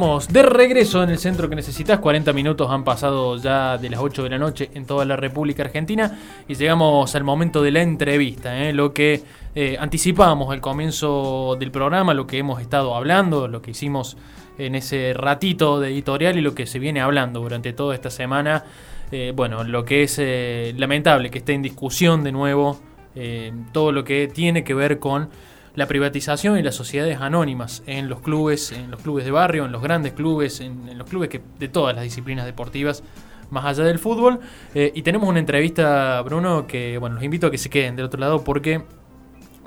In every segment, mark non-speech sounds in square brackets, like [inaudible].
De regreso en el centro que necesitas. 40 minutos han pasado ya de las 8 de la noche en toda la República Argentina y llegamos al momento de la entrevista, ¿eh? lo que eh, anticipamos al comienzo del programa, lo que hemos estado hablando, lo que hicimos en ese ratito de editorial y lo que se viene hablando durante toda esta semana. Eh, bueno, lo que es eh, lamentable que esté en discusión de nuevo todo lo que tiene que ver con la privatización y las sociedades anónimas en los clubes, en los clubes de barrio, en los grandes clubes, en, los clubes que, de todas las disciplinas deportivas, más allá del fútbol. Eh, y tenemos una entrevista, Bruno, que bueno, los invito a que se queden del otro lado porque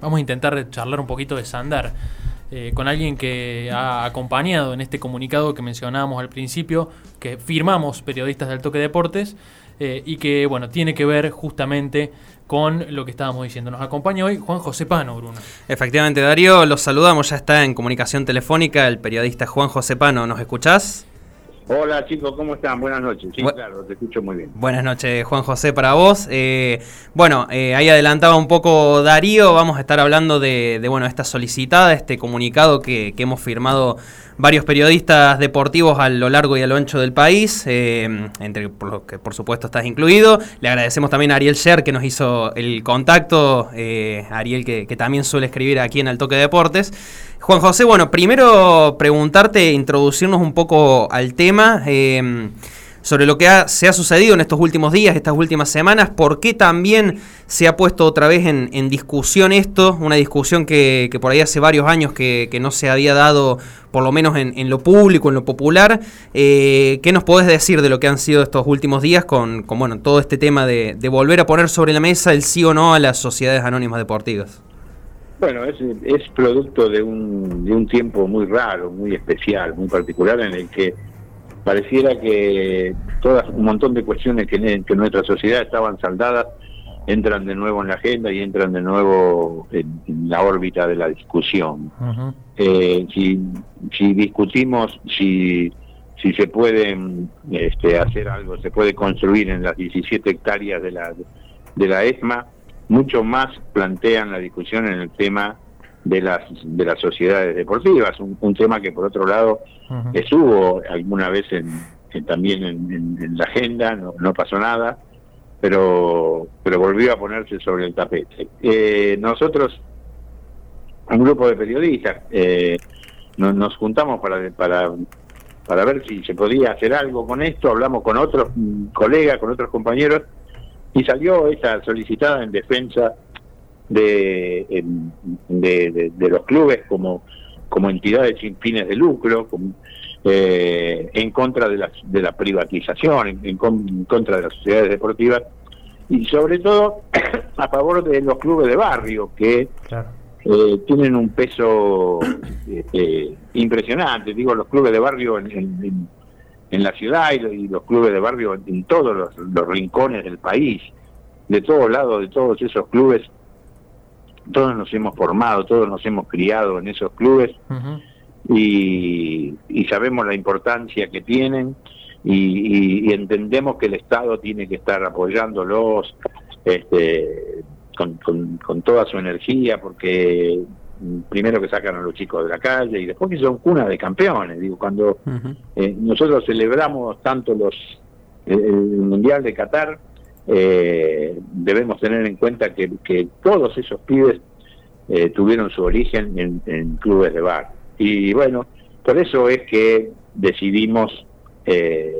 vamos a intentar charlar un poquito de Sandar. eh, con alguien que ha acompañado en este comunicado que mencionábamos al principio, que firmamos periodistas del Toque Deportes, eh, y que bueno, tiene que ver justamente con lo que estábamos diciendo. Nos acompaña hoy Juan José Pano, Bruno. Efectivamente, Darío, los saludamos, ya está en comunicación telefónica el periodista Juan José Pano, ¿nos escuchás? Hola chicos, ¿cómo están? Buenas noches. Sí, Bu- claro, te escucho muy bien. Buenas noches, Juan José, para vos. Eh, bueno, eh, ahí adelantaba un poco Darío, vamos a estar hablando de, de, bueno, esta solicitada, este comunicado que, que hemos firmado varios periodistas deportivos a lo largo y a lo ancho del país, eh, entre por lo que por supuesto estás incluido. Le agradecemos también a Ariel Sher que nos hizo el contacto, eh, Ariel que, que también suele escribir aquí en El Toque Deportes. Juan José, bueno, primero preguntarte, introducirnos un poco al tema. eh, sobre lo que ha- se ha sucedido en estos últimos días, estas últimas semanas, por qué también se ha puesto otra vez en, discusión esto, una discusión que, que por ahí hace varios años que, no se había dado, por lo menos en, en lo público, en lo popular. Eh, ¿Qué nos podés decir de lo que han sido estos últimos días con, con, bueno, todo este tema de, de volver a poner sobre la mesa el sí o no a las sociedades anónimas deportivas? Bueno, es, es producto de un, de un tiempo muy raro, muy especial, muy particular, en el que pareciera que todas un montón de cuestiones que, en, que en nuestra sociedad estaban saldadas entran de nuevo en la agenda y entran de nuevo en, en la órbita de la discusión. Eh, si, si discutimos si, si se puede este, hacer algo, se puede construir en las 17 hectáreas de la, de la ESMA, mucho más plantean la discusión en el tema de las de las sociedades deportivas, un, un tema que por otro lado estuvo alguna vez en, en- también en, en- en la agenda, no, no pasó nada, pero pero volvió a ponerse sobre el tapete. Eh, nosotros, un grupo de periodistas, eh, nos, nos juntamos para para para ver si se podía hacer algo con esto, hablamos con otros mm, colegas, con otros compañeros, y salió esa solicitada en defensa de, de, de- de los clubes como, como entidades sin fines de lucro, como, eh, en contra de la, de la privatización, en, en con- en contra de las sociedades deportivas y sobre todo [coughs] a favor de los clubes de barrio que eh, tienen un peso eh, eh, impresionante. Digo, los clubes de barrio en, en- en- la ciudad y, y los clubes de barrio en, todos los, los rincones del país, de todos lados, de todos esos clubes. Todos nos hemos formado, todos nos hemos criado en esos clubes y, y sabemos la importancia que tienen y, y- entendemos que el Estado tiene que estar apoyándolos este, con, con- con toda su energía porque primero que sacan a los chicos de la calle y después que son cunas de campeones. Digo, cuando eh, nosotros celebramos tanto los el, el Mundial de Qatar, eh, debemos tener en cuenta que, que todos esos pibes eh, tuvieron su origen en, en clubes de bar. Y bueno, por eso es que decidimos eh,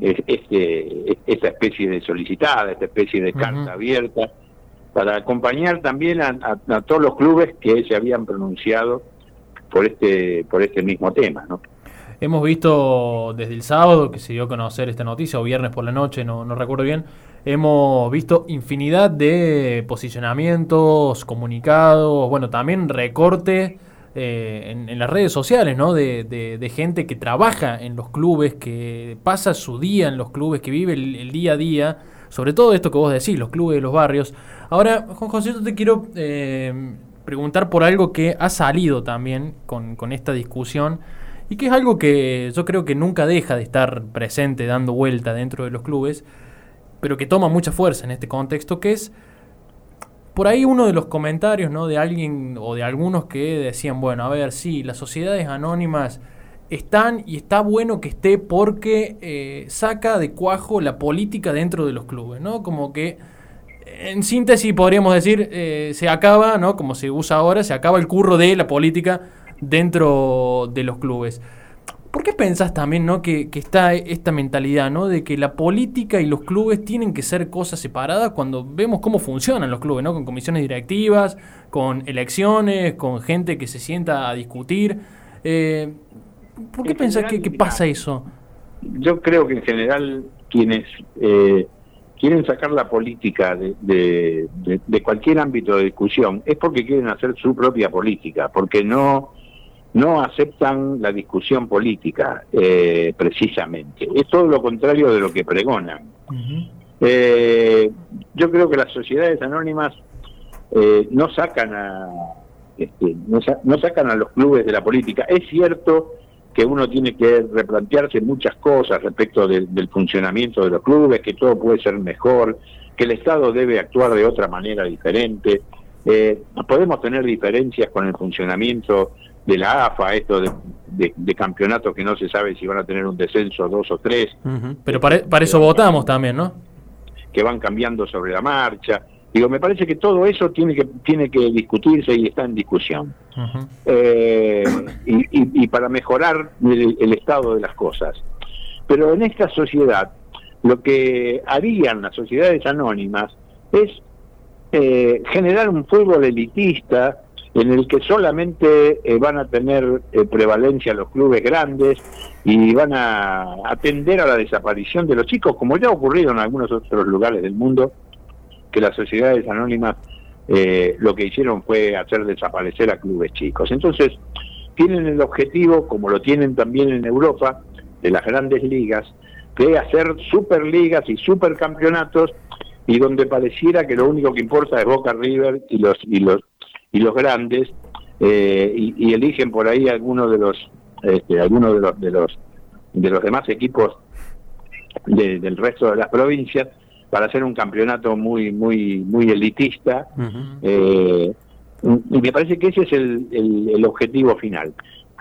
es- este, esta especie de solicitada, esta especie de carta abierta, para acompañar también a, a- todos los clubes que se habían pronunciado por este por este mismo tema, ¿no? Hemos visto desde el sábado que se dio a conocer esta noticia, o viernes por la noche, no, no recuerdo bien, hemos visto infinidad de posicionamientos, comunicados, bueno, también recorte eh, en, las redes sociales, ¿no? De, de, gente que trabaja en los clubes, que pasa su día en los clubes, que vive el, día a día, sobre todo esto que vos decís, los clubes de los barrios. Ahora, Juan José, yo te quiero eh, preguntar por algo que ha salido también con, esta discusión y que es algo que yo creo que nunca deja de estar presente, dando vuelta dentro de los clubes, pero que toma mucha fuerza en este contexto, que es por ahí uno de los comentarios, ¿no? De alguien o de algunos que decían, bueno, a ver, sí, las sociedades anónimas están y está bueno que esté porque eh, saca de cuajo la política dentro de los clubes, ¿no? Como que, en síntesis, podríamos decir, eh, se acaba, ¿no? Como se usa ahora, se acaba el curro de la política dentro de los clubes. ¿Por qué pensás también ¿no? que, está esta mentalidad ¿no? de que la política y los clubes tienen que ser cosas separadas cuando vemos cómo funcionan los clubes, ¿no? con comisiones directivas, con elecciones, con gente que se sienta a discutir? Eh, ¿Por qué pensás que, pasa eso? Yo creo que en general quienes eh, quieren sacar la política de, de cualquier ámbito de discusión es porque quieren hacer su propia política, porque no no aceptan la discusión política, eh, precisamente. Es todo lo contrario de lo que pregonan. Eh, yo creo que las sociedades anónimas eh, no sacan a este, no, sacan a los clubes de la política. Es cierto que uno tiene que replantearse muchas cosas respecto del funcionamiento de los clubes, que todo puede ser mejor, que el Estado debe actuar de otra manera diferente. podemos tener diferencias con el funcionamiento de la AFA, esto de, de, campeonatos que no se sabe si van a tener un descenso dos o tres. Pero para, para, eso votamos también, ¿no? Que van cambiando sobre la marcha. Digo, me parece que todo eso tiene que tiene que discutirse y está en discusión. Eh, y, y, para mejorar el, estado de las cosas. Pero en esta sociedad, lo que harían las sociedades anónimas es eh, generar un fútbol elitista en el que solamente eh, van a tener eh, prevalencia los clubes grandes y van a atender a la desaparición de los chicos, como ya ha ocurrido en algunos otros lugares del mundo, que las sociedades anónimas eh, lo que hicieron fue hacer desaparecer a clubes chicos. Entonces, tienen el objetivo, como lo tienen también en Europa, de las grandes ligas, de hacer superligas y supercampeonatos y donde pareciera que lo único que importa es Boca River y los y los y los grandes eh, y, eligen por ahí algunos de los este, algunos de los de los de los demás equipos del resto de las provincias para hacer un campeonato muy muy muy elitista eh, y me parece que ese es el, el, objetivo final.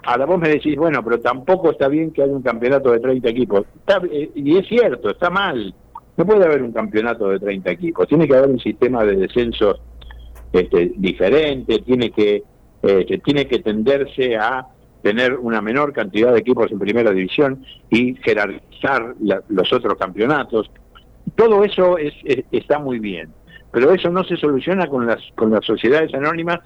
Ahora vos me decís bueno pero tampoco está bien que haya un campeonato de 30 equipos. Eh, y es cierto está mal. No puede haber un campeonato de 30 equipos. Tiene que haber un sistema de descenso este, diferente, tiene que, este, tiene que tenderse a tener una menor cantidad de equipos en primera división y jerarquizar los otros campeonatos. Todo eso es, está muy bien, pero eso no se soluciona con las, con las sociedades anónimas,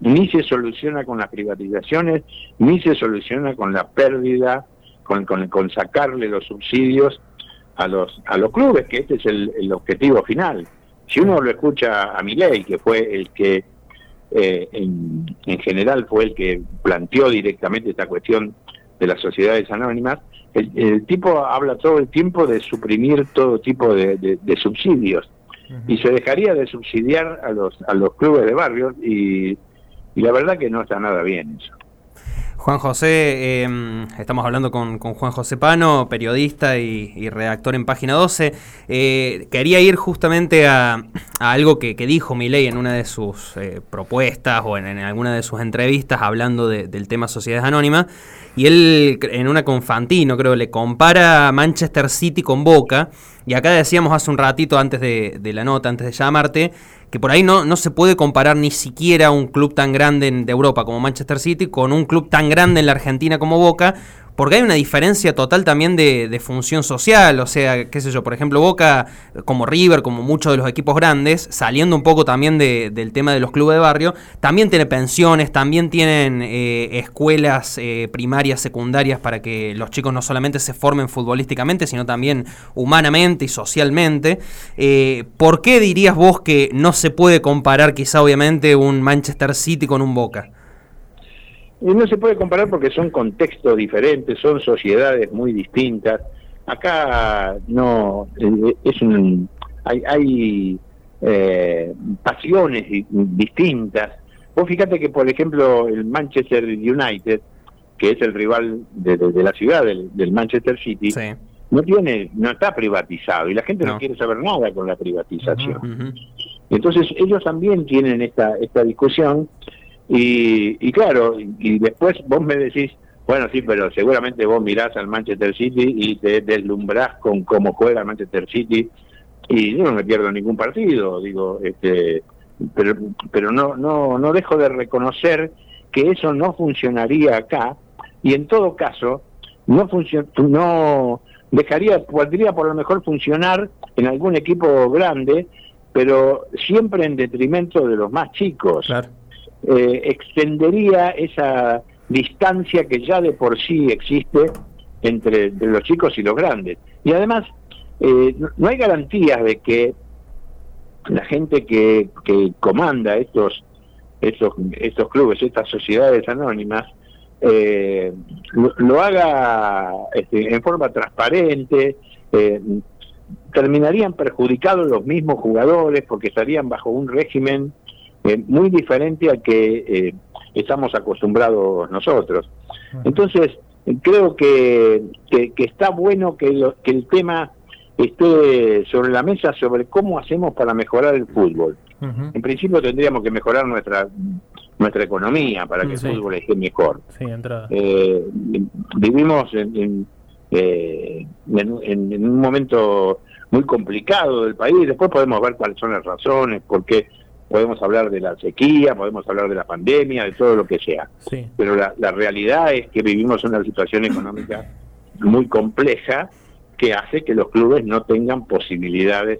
ni se soluciona con las privatizaciones, ni se soluciona con la pérdida, con, con, sacarle los subsidios a los, a los clubes, que este es el, el objetivo final. Si uno lo escucha a Milei, que fue el que eh, en, general fue el que planteó directamente esta cuestión de las sociedades anónimas, el, tipo habla todo el tiempo de suprimir todo tipo de, subsidios y se dejaría de subsidiar a los a los clubes de barrios y, y la verdad que no está nada bien eso. Juan José, em, estamos hablando con, Juan José Pano, periodista y, redactor en Página 12. Eh, quería ir justamente a, algo que, dijo Milei en una de sus eh, propuestas o en, alguna de sus entrevistas hablando del tema Sociedades Anónimas. Y él, en una con Fantino, creo, le compara Manchester City con Boca. Y acá decíamos hace un ratito, antes de, de la nota, antes de llamarte, que por ahí no, no se puede comparar ni siquiera un club tan grande de Europa como Manchester City con un club tan grande en la Argentina como Boca, porque hay una diferencia total también de, función social, o sea, qué sé yo, por ejemplo, Boca, como River, como muchos de los equipos grandes, saliendo un poco también del tema de los clubes de barrio, también tiene pensiones, también tienen eh, escuelas eh, primarias, secundarias, para que los chicos no solamente se formen futbolísticamente, sino también humanamente y socialmente. Eh, ¿Por qué dirías vos que no se puede comparar quizá obviamente un Manchester City con un Boca? Y no se puede comparar porque son contextos diferentes, son sociedades muy distintas. Acá no eh, es un hay, hay eh, pasiones distintas. Vos fíjate que por ejemplo el Manchester United, que es el rival de, la ciudad del, Manchester City, no tiene no está privatizado y la gente no, quiere saber nada con la privatización. Entonces ellos también tienen esta esta discusión y, claro, y después vos me decís, bueno, sí, pero seguramente vos mirás al Manchester City y te deslumbrás con cómo juega el Manchester City. Y yo no me pierdo ningún partido, digo, este, pero, pero no, no, no dejo de reconocer que eso no funcionaría acá. Y en todo caso no no dejaría, podría por lo mejor funcionar en algún equipo grande, pero siempre en detrimento de los más chicos. Eh, extendería esa distancia que ya de por sí existe entre, los chicos y los grandes. Y además, eh, no hay garantías de que la gente que, que comanda estos, estos, estos clubes, estas sociedades anónimas, eh, lo, haga este, en forma transparente, eh, terminarían perjudicados los mismos jugadores porque estarían bajo un régimen eh, muy diferente al que eh, estamos acostumbrados nosotros. Entonces, creo que, que, está bueno que, que el tema esté sobre la mesa sobre cómo hacemos para mejorar el fútbol. En principio tendríamos que mejorar nuestra nuestra economía para que el fútbol esté mejor. Eh, vivimos en, en, en, un momento muy complicado del país, después podemos ver cuáles son las razones, por qué podemos hablar de la sequía, podemos hablar de la pandemia, de todo lo que sea. Pero la, realidad es que vivimos una situación económica muy compleja que hace que los clubes no tengan posibilidades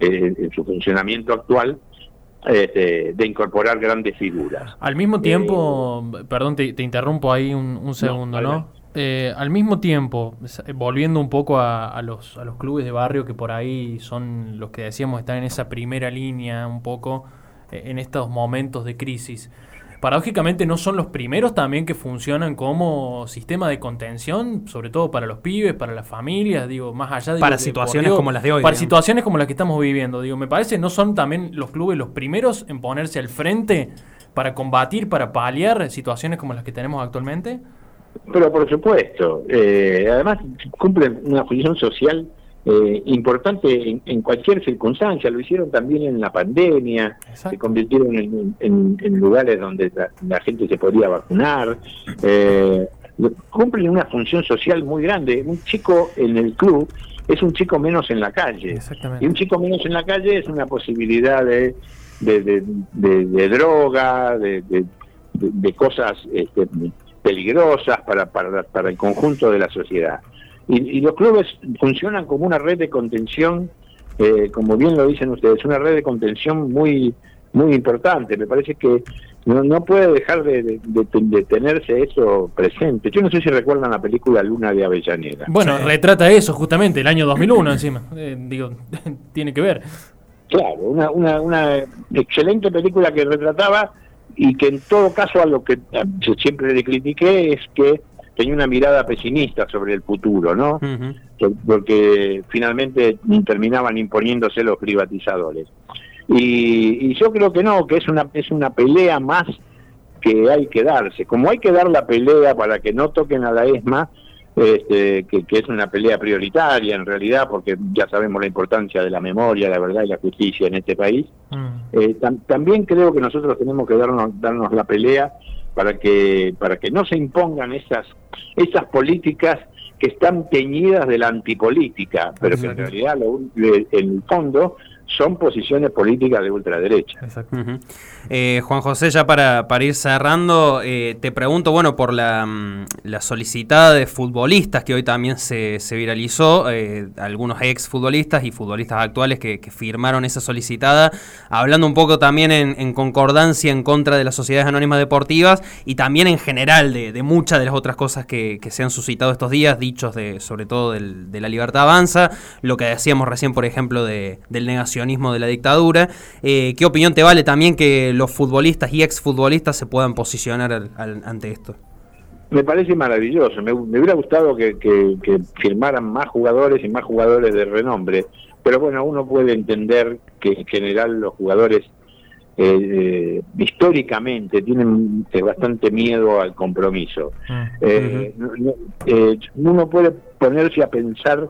eh, en su funcionamiento actual este, de incorporar grandes figuras. Al mismo tiempo, eh, perdón, te, interrumpo ahí un, segundo, ¿no? Eh, al mismo tiempo, volviendo un poco a, a, los, a los clubes de barrio que por ahí son los que decíamos están en esa primera línea un poco, en estos momentos de crisis. Paradójicamente no son los primeros también que funcionan como sistema de contención, sobre todo para los pibes, para las familias, digo, más allá de... Para situaciones como las de hoy. Para situaciones como las que estamos viviendo, digo, me parece, ¿no son también los clubes los primeros en ponerse al frente para combatir, para paliar situaciones como las que tenemos actualmente? Pero por supuesto, eh, además cumplen una función social eh, importante en, cualquier circunstancia. Lo hicieron también en la pandemia, se convirtieron en, lugares donde la, gente se podía vacunar. Eh, cumplen una función social muy grande. Un chico en el club es un chico menos en la calle. Y un chico menos en la calle es una posibilidad de, de, droga, de, cosas este, peligrosas para, para, para el conjunto de la sociedad. Y, los clubes funcionan como una red de contención, eh, como bien lo dicen ustedes, una red de contención muy muy importante. Me parece que no, no puede dejar de, tenerse eso presente. Yo no sé si recuerdan la película Luna de Avellaneda. Bueno, retrata eso justamente, el año 2001 encima. Eh, digo, [laughs] tiene que ver. Claro, una, una, una excelente película que retrataba y que en todo caso a lo que siempre le critiqué es que tenía una mirada pesimista sobre el futuro, ¿no? Porque finalmente terminaban imponiéndose los privatizadores. Y, yo creo que no, que es una, es una pelea más que hay que darse. Como hay que dar la pelea para que no toquen a la ESMA, este, que, es una pelea prioritaria en realidad, porque ya sabemos la importancia de la memoria, la verdad y la justicia en este país, mm. eh, también creo que nosotros tenemos que darnos, darnos la pelea para que, para que no se impongan esas, esas políticas que están teñidas de la antipolítica, pero que en realidad en el fondo son posiciones políticas de ultraderecha. Ujú. Eh, Juan José, ya para, para ir cerrando, eh, te pregunto, bueno, por la, mm, la solicitada de futbolistas que hoy también se, se viralizó, eh, algunos ex futbolistas y futbolistas actuales que, que firmaron esa solicitada, hablando un poco también en, en concordancia en contra de las sociedades anónimas deportivas y también en general de, de muchas de las otras cosas que, que se han suscitado estos días, dichos de sobre todo del- de la libertad avanza, lo que decíamos recién, por ejemplo, de- del negacionismo de la dictadura. Eh, ¿Qué opinión te vale también que los futbolistas y exfutbolistas se puedan posicionar al- al- ante esto? Me parece maravilloso. Me, me hubiera gustado que, que- que firmaran más jugadores y más jugadores de renombre. Pero bueno, uno puede entender que en general los jugadores eh, eh, históricamente tienen eh, bastante miedo al compromiso. Eh, eh, uno puede ponerse a pensar,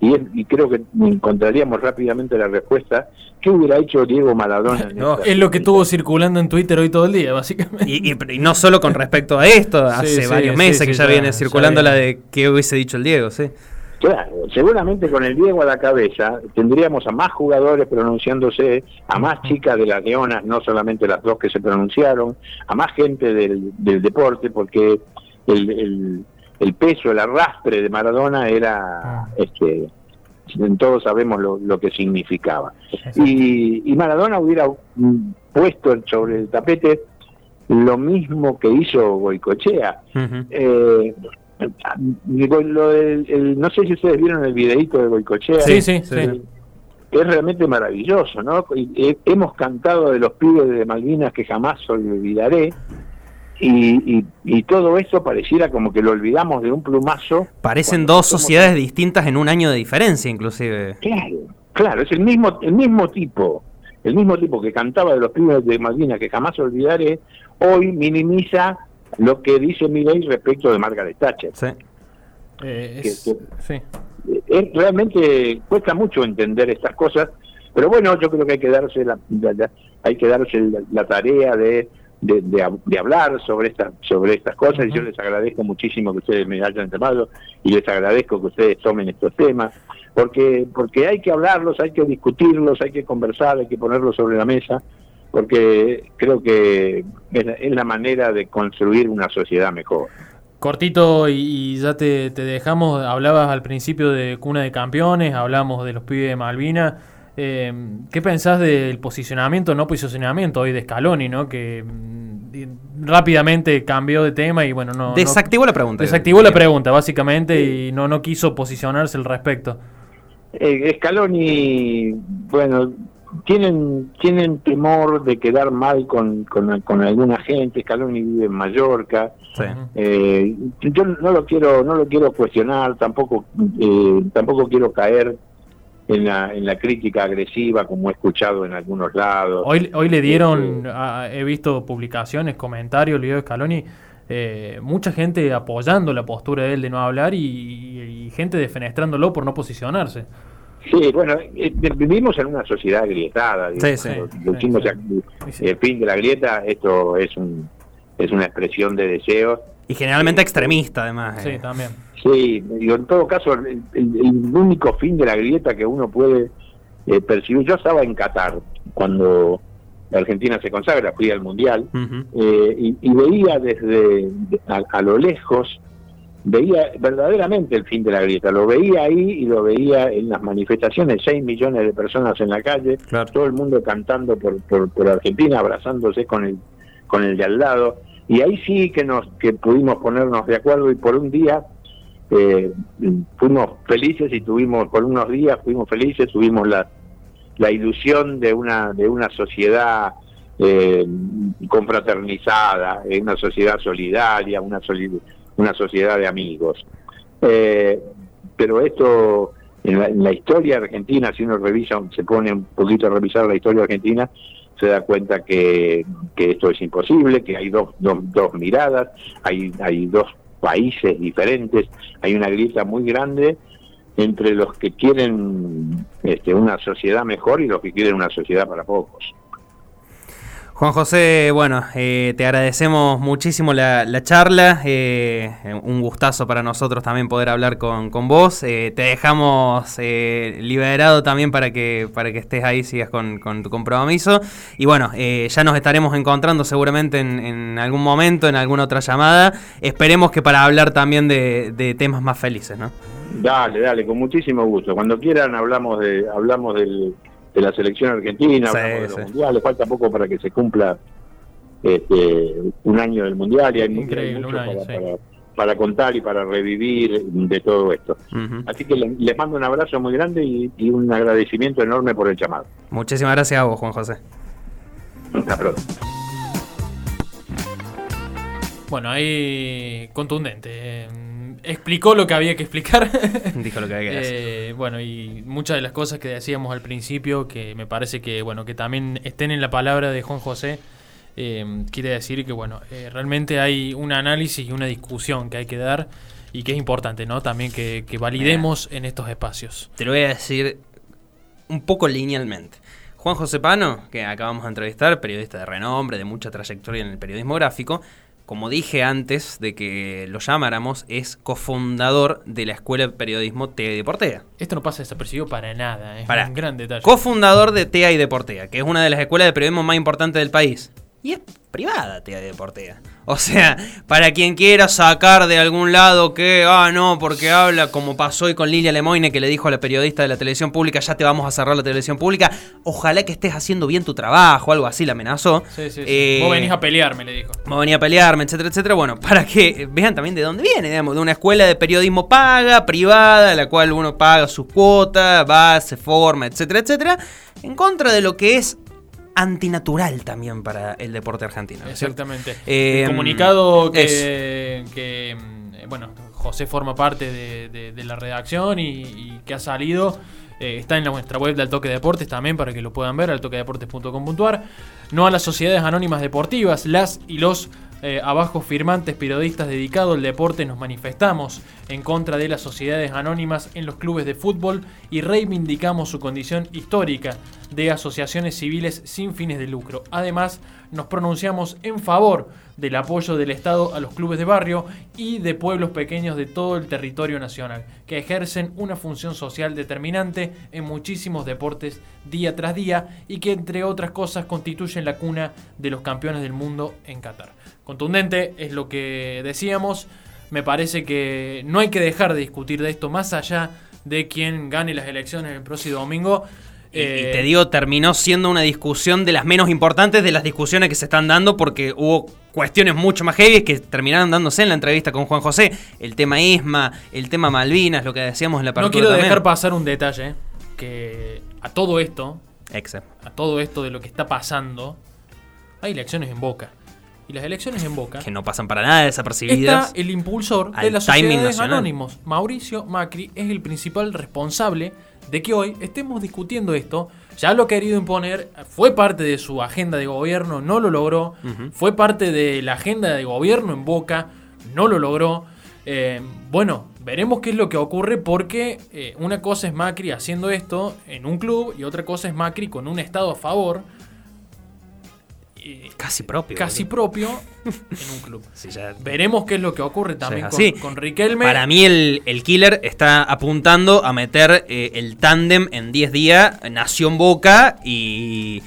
y, es- y creo que encontraríamos rápidamente la respuesta, ¿qué hubiera hecho Diego Maradona? en No, esta Es lo que estuvo circulando en Twitter hoy todo el día, básicamente. Y, y- y no solo con respecto a esto, [laughs] hace sí, varios meses sí, que ya, ya- viene ya circulando viene. la de qué hubiese dicho el Diego, sí. Claro, seguramente con el Diego a la cabeza tendríamos a más jugadores pronunciándose, a más chicas de las Leonas, no solamente las dos que se pronunciaron, a más gente del, del deporte, porque el, el, el peso, el arrastre de Maradona era, este, todos sabemos lo, lo que significaba. Y, y Maradona hubiera puesto sobre el tapete lo mismo que hizo Goicochea. Eh, digo, lo del- el- no sé si ustedes vieron el videíto de Boicochea. Sí, sí, sí. Eh, Es realmente maravilloso, ¿no? Y, eh, hemos cantado de los pibes de Malvinas que jamás olvidaré. Y, y, y todo eso pareciera como que lo olvidamos de un plumazo. Parecen dos somos- sociedades distintas en un año de diferencia, inclusive. Claro, claro, es el mismo, el mismo tipo, el mismo tipo que cantaba de los pibes de Malvinas que jamás olvidaré, hoy minimiza lo que dice Miguel respecto de Margaret Thatcher. Sí. Eh, que- es- que- sí. es, realmente cuesta mucho entender estas cosas, pero bueno, yo creo que hay que darse la, la- la- hay que darse la, la tarea de, de, de hab- de hablar sobre estas sobre estas cosas y yo les agradezco muchísimo que ustedes me hayan llamado y les agradezco que ustedes tomen estos temas porque porque hay que hablarlos, hay que discutirlos, hay que conversar, hay que ponerlos sobre la mesa porque creo que es la, es la manera de construir una sociedad mejor. Cortito y, y ya te, te dejamos, hablabas al principio de cuna de campeones, hablamos de los pibes de Malvina. Eh, ¿Qué pensás del posicionamiento, no posicionamiento hoy de Scaloni, ¿no? que mm, y- rápidamente cambió de tema y bueno, no... no- Desactivó la pregunta. desactivó la pregunta básicamente y no, no quiso posicionarse al respecto. Eh, Scaloni, bueno, tienen tienen temor de quedar mal con, con, con alguna gente. Scaloni vive en Mallorca. Sí. Eh, yo no lo quiero no lo quiero cuestionar, tampoco eh, tampoco quiero caer en la en la crítica agresiva como he escuchado en algunos lados. Hoy, hoy le dieron, a- he visto publicaciones, comentarios, Leo Scaloni, eh, mucha gente apoyando la postura de él de no hablar y, y gente defenestrándolo por no posicionarse. Sí, bueno, eh, vivimos en una sociedad agrietada. Sí, digamos, sí, sí. El fin de la grieta, esto es un es una expresión de deseos. Y generalmente extremista, además. Sí, eh. también. Sí, digo, en todo caso, el, el- el único fin de la grieta que uno puede eh, percibir, yo estaba en Qatar cuando la Argentina se consagra, fui al Mundial, eh, y, y veía desde de- a, a lo lejos, veía verdaderamente el fin de la grieta, lo veía ahí y lo veía en las manifestaciones, 6 millones de personas en la calle, Claro. todo el mundo cantando por, por, por Argentina, abrazándose con el, con el de al lado, y ahí sí que nos que pudimos ponernos de acuerdo y por un día eh, fuimos felices y tuvimos por unos días fuimos felices tuvimos la, la ilusión de una de una sociedad eh, confraternizada eh, una sociedad solidaria una una sociedad de amigos. Eh, pero esto en la, en la historia argentina si uno revisa se pone un poquito a revisar la historia argentina se da cuenta que, que esto es imposible, que hay dos, dos, dos miradas, hay, hay dos países diferentes, hay una grieta muy grande entre los que quieren este, una sociedad mejor y los que quieren una sociedad para pocos. Juan José, bueno, eh, te agradecemos muchísimo la, la charla, eh, un gustazo para nosotros también poder hablar con, con vos. Eh, te dejamos eh, liberado también para que, para que estés ahí, sigas con, con tu compromiso. Y bueno, eh, ya nos estaremos encontrando seguramente en, en algún momento, en alguna otra llamada. Esperemos que para hablar también de, de temas más felices, ¿no? Dale, dale, con muchísimo gusto. Cuando quieran hablamos de hablamos del, de la selección argentina, Sí, hablamos de los sí. mundiales, falta poco para que se cumpla este, un año del mundial y hay mucho- Increíble, mucho un año, para, sí. para- para contar y para revivir de todo esto. Así que le- les mando un abrazo muy grande y, y un agradecimiento enorme por el llamado. Muchísimas gracias a vos, Juan José. Hasta pronto. Bueno, ahí contundente. Explicó lo que había que explicar. [laughs] Dijo lo que había que decir. Eh, bueno, y muchas de las cosas que decíamos al principio, que me parece que bueno que también estén en la palabra de Juan José, eh, quiere decir que bueno eh, realmente hay un análisis y una discusión que hay que dar y que es importante, ¿no? También que, que validemos en estos espacios. Te lo voy a decir un poco linealmente. Juan José Pano, que acabamos de entrevistar, periodista de renombre, de mucha trayectoria en el periodismo gráfico, como dije antes de que lo llamáramos, es cofundador de la Escuela de Periodismo TEA y Deportea. Esto no pasa desapercibido para nada, es Pará. un gran detalle. Cofundador de TEA y Deportea, que es una de las escuelas de periodismo más importantes del país. Y es privada TEA y Deportea. O sea, para quien quiera sacar de algún lado que, ah, no, porque habla como pasó hoy con Lilia Lemoine, que le dijo a la periodista de la televisión pública, ya te vamos a cerrar la televisión pública, ojalá que estés haciendo bien tu trabajo, algo así, la amenazó. Sí, sí, sí. Eh, Vos venís a pelearme, le dijo. Vamos a venir a pelearme, etcétera, etcétera. Bueno, para que vean también de dónde viene, digamos, de una escuela de periodismo paga, privada, la cual uno paga su cuota, va, se forma, etcétera, etcétera, en contra de lo que es antinatural también para el deporte argentino. Exactamente. Eh, el comunicado es- que, mm, bueno, José forma parte de, de- de la redacción y, y que ha salido. eh, está en la- nuestra web de Altoque Deportes también para que lo puedan ver, altoquedeportes.com.ar. No a las sociedades anónimas deportivas, las y los eh, abajo firmantes periodistas dedicados al deporte nos manifestamos en contra de las sociedades anónimas en los clubes de fútbol y reivindicamos su condición histórica de asociaciones civiles sin fines de lucro. Además, nos pronunciamos en favor del apoyo del Estado a los clubes de barrio y de pueblos pequeños de todo el territorio nacional, que ejercen una función social determinante en muchísimos deportes día tras día y que entre otras cosas constituyen la cuna de los campeones del mundo en Qatar. Contundente es lo que decíamos, me parece que no hay que dejar de discutir de esto más allá de quien gane las elecciones el próximo domingo. Y, y Eh, te digo, terminó siendo una discusión de las menos importantes de las discusiones que se están dando porque hubo cuestiones mucho más heavy que terminaron dándose en la entrevista con Juan José. El tema Isma, el tema Malvinas, lo que decíamos en la No apertura quiero también. dejar pasar un detalle, que a todo esto, Exe. a todo esto de lo que está pasando, hay elecciones en Boca. Y las elecciones en Boca Que no pasan para nada desapercibidas. está el impulsor de las sociedades nacional. anónimos. Mauricio Macri es el principal responsable de que hoy estemos discutiendo esto. Ya lo ha querido imponer, fue parte de su agenda de gobierno, no lo logró. Fue parte de la agenda de gobierno en Boca, no lo logró. Eh, bueno, veremos qué es lo que ocurre porque eh, una cosa es Macri haciendo esto en un club y otra cosa es Macri con un Estado a favor, eh, Casi propio. casi propio, [laughs] en un club. Sí, ya- Veremos qué es lo que ocurre también con, con Riquelme. Para mí el, el killer está apuntando a meter eh, el tándem en 10 días, Nación Boca y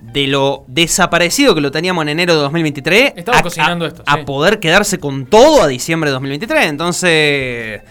de lo desaparecido que lo teníamos en enero de 2023 Estaba a, cocinando a- esto, a sí. poder quedarse con todo a diciembre de 2023. Entonces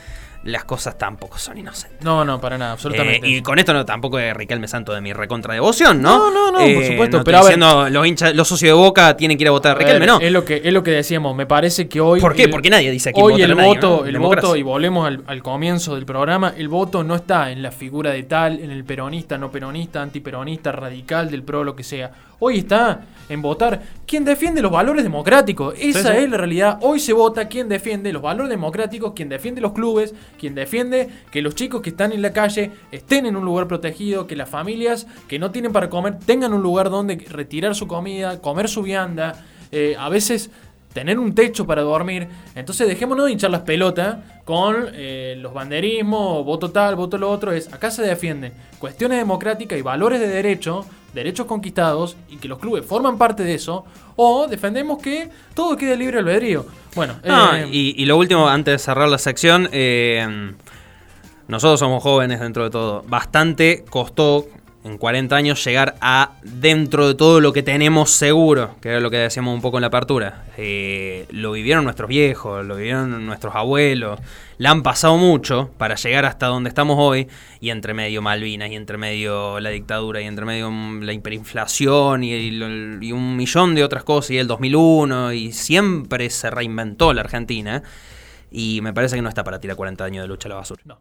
las cosas tampoco son inocentes. No, no, para nada, absolutamente. Eh, y con esto no tampoco es Riquelme Santo de mi recontra devoción, ¿no? No, no, no, por supuesto, no pero estoy a ver- los hinchas, los socios de Boca tienen que ir a votar a A ver, Riquelme, no. Es lo, que, es lo que decíamos, me parece que hoy... ¿Por qué? el- Porque nadie dice aquí Hoy el nadie, voto, ¿no? el Democracia. voto, y volvemos al, al comienzo del programa, el voto no está en la figura de tal, en el peronista, no peronista, antiperonista, radical, del pro, lo que sea. Hoy está en votar quien defiende los valores democráticos. Esa sí. es la realidad. Hoy se vota quien defiende los valores democráticos, quien defiende los clubes, quien defiende que los chicos que están en la calle estén en un lugar protegido, que las familias que no tienen para comer tengan un lugar donde retirar su comida, comer su vianda. eh, a veces tener un techo para dormir. Entonces dejémonos de hinchar las pelotas con eh, los banderismos, voto tal, voto lo otro. Es acá se defienden cuestiones democráticas y valores de derecho derechos conquistados y que los clubes forman parte de eso, o defendemos que todo quede libre albedrío. Bueno, eh, y, y lo último, antes de cerrar la sección, eh, nosotros somos jóvenes dentro de todo. Bastante costó en 40 años llegar a dentro de todo lo que tenemos seguro, que era lo que decíamos un poco en la apertura. Eh, lo vivieron nuestros viejos, lo vivieron nuestros abuelos, la han pasado mucho para llegar hasta donde estamos hoy, y entre medio Malvinas, y entre medio la dictadura, y entre medio mm, la hiperinflación, y, y un millón de otras cosas, y el 2001, y siempre se reinventó la Argentina. Y me parece que no está para tirar 40 años de lucha a la basura. no.